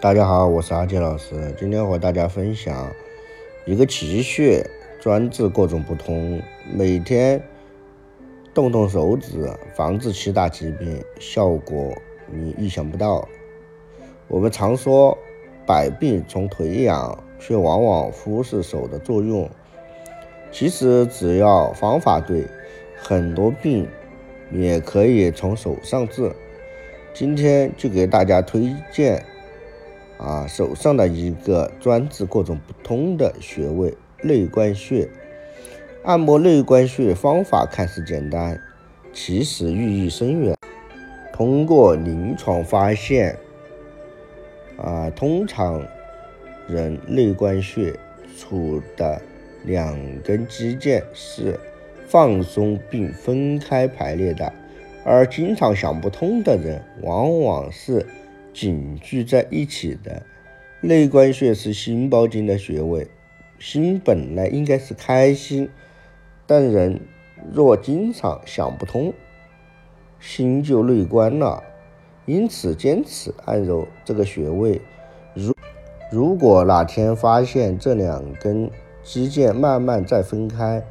大家好，我是阿杰老师，今天和大家分享一个奇穴，专治各种不通，每天动动手指，防治七大疾病，效果你意想不到。我们常说百病从腿痒，却往往忽视手的作用。其实只要方法对，很多病也可以从手上治。今天就给大家推荐。啊，手上的一个专治各种不通的穴位——内关穴。按摩内关穴方法看似简单，其实寓意深远。通过临床发现，啊，通常人内关穴处的两根肌腱是放松并分开排列的，而经常想不通的人，往往是。紧聚在一起的内关穴是心包经的穴位，心本来应该是开心，但人若经常想不通，心就内关了。因此，坚持按揉这个穴位。如如果哪天发现这两根肌腱慢慢在分开，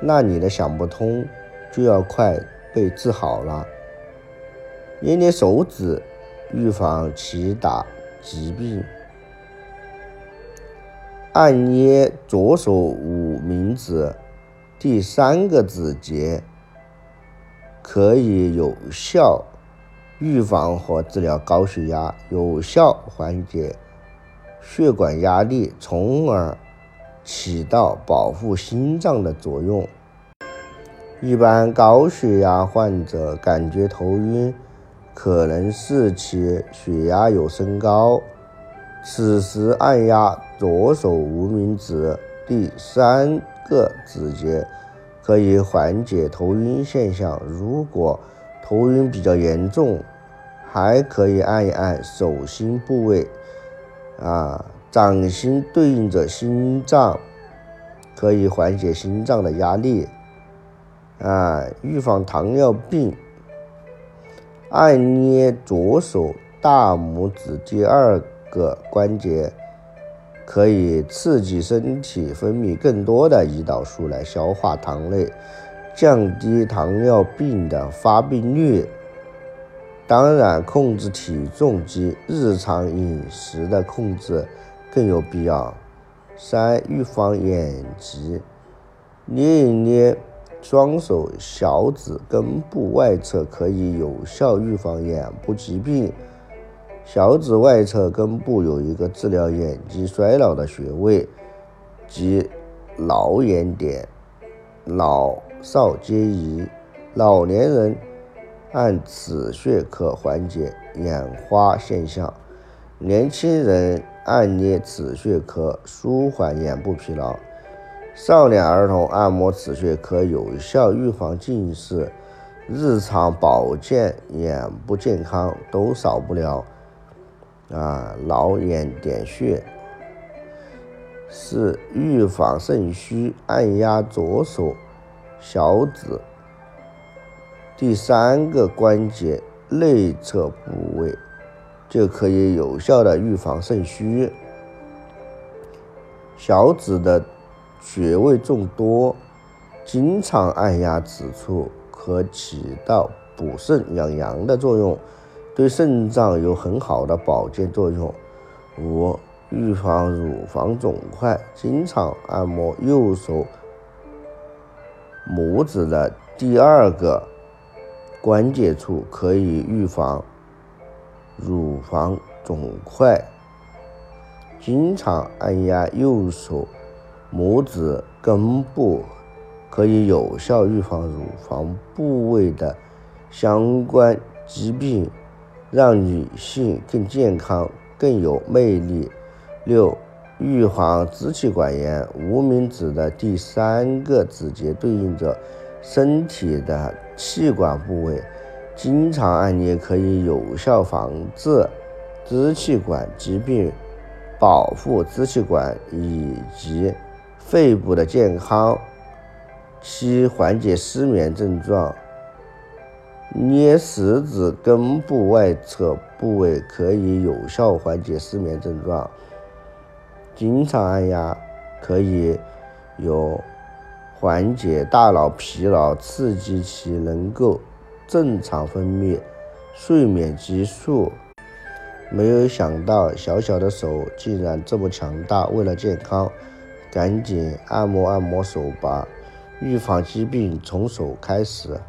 那你的想不通就要快被治好了。捏捏手指。预防其他疾病，按捏左手无名指第三个指节，可以有效预防和治疗高血压，有效缓解血管压力，从而起到保护心脏的作用。一般高血压患者感觉头晕。可能是其血压有升高，此时按压左手无名指第三个指节，可以缓解头晕现象。如果头晕比较严重，还可以按一按手心部位，啊，掌心对应着心脏，可以缓解心脏的压力，啊，预防糖尿病。按捏左手大拇指第二个关节，可以刺激身体分泌更多的胰岛素来消化糖类，降低糖尿病的发病率。当然，控制体重及日常饮食的控制更有必要。三、预防眼疾，捏一捏。双手小指根部外侧可以有效预防眼部疾病。小指外侧根部有一个治疗眼睛衰老的穴位，即老眼点，老少皆宜。老年人按此穴可缓解眼花现象，年轻人按捏此穴可舒缓眼部疲劳。少年儿童按摩此穴可有效预防近视，日常保健眼部健康都少不了啊！老眼点穴是预防肾虚，按压左手小指第三个关节内侧部位，就可以有效的预防肾虚。小指的。穴位众多，经常按压此处，可起到补肾养阳的作用，对肾脏有很好的保健作用。五、预防乳房肿块，经常按摩右手拇指的第二个关节处，可以预防乳房肿块。经常按压右手。拇指根部可以有效预防乳房部位的相关疾病，让女性更健康、更有魅力。六、预防支气管炎。无名指的第三个指节对应着身体的气管部位，经常按捏可以有效防治支气管疾病，保护支气管以及。肺部的健康，七缓解失眠症状。捏食指根部外侧部位可以有效缓解失眠症状。经常按压可以有缓解大脑疲劳，刺激其能够正常分泌睡眠激素。没有想到小小的手竟然这么强大。为了健康，赶紧按摩按摩手吧，预防疾病从手开始。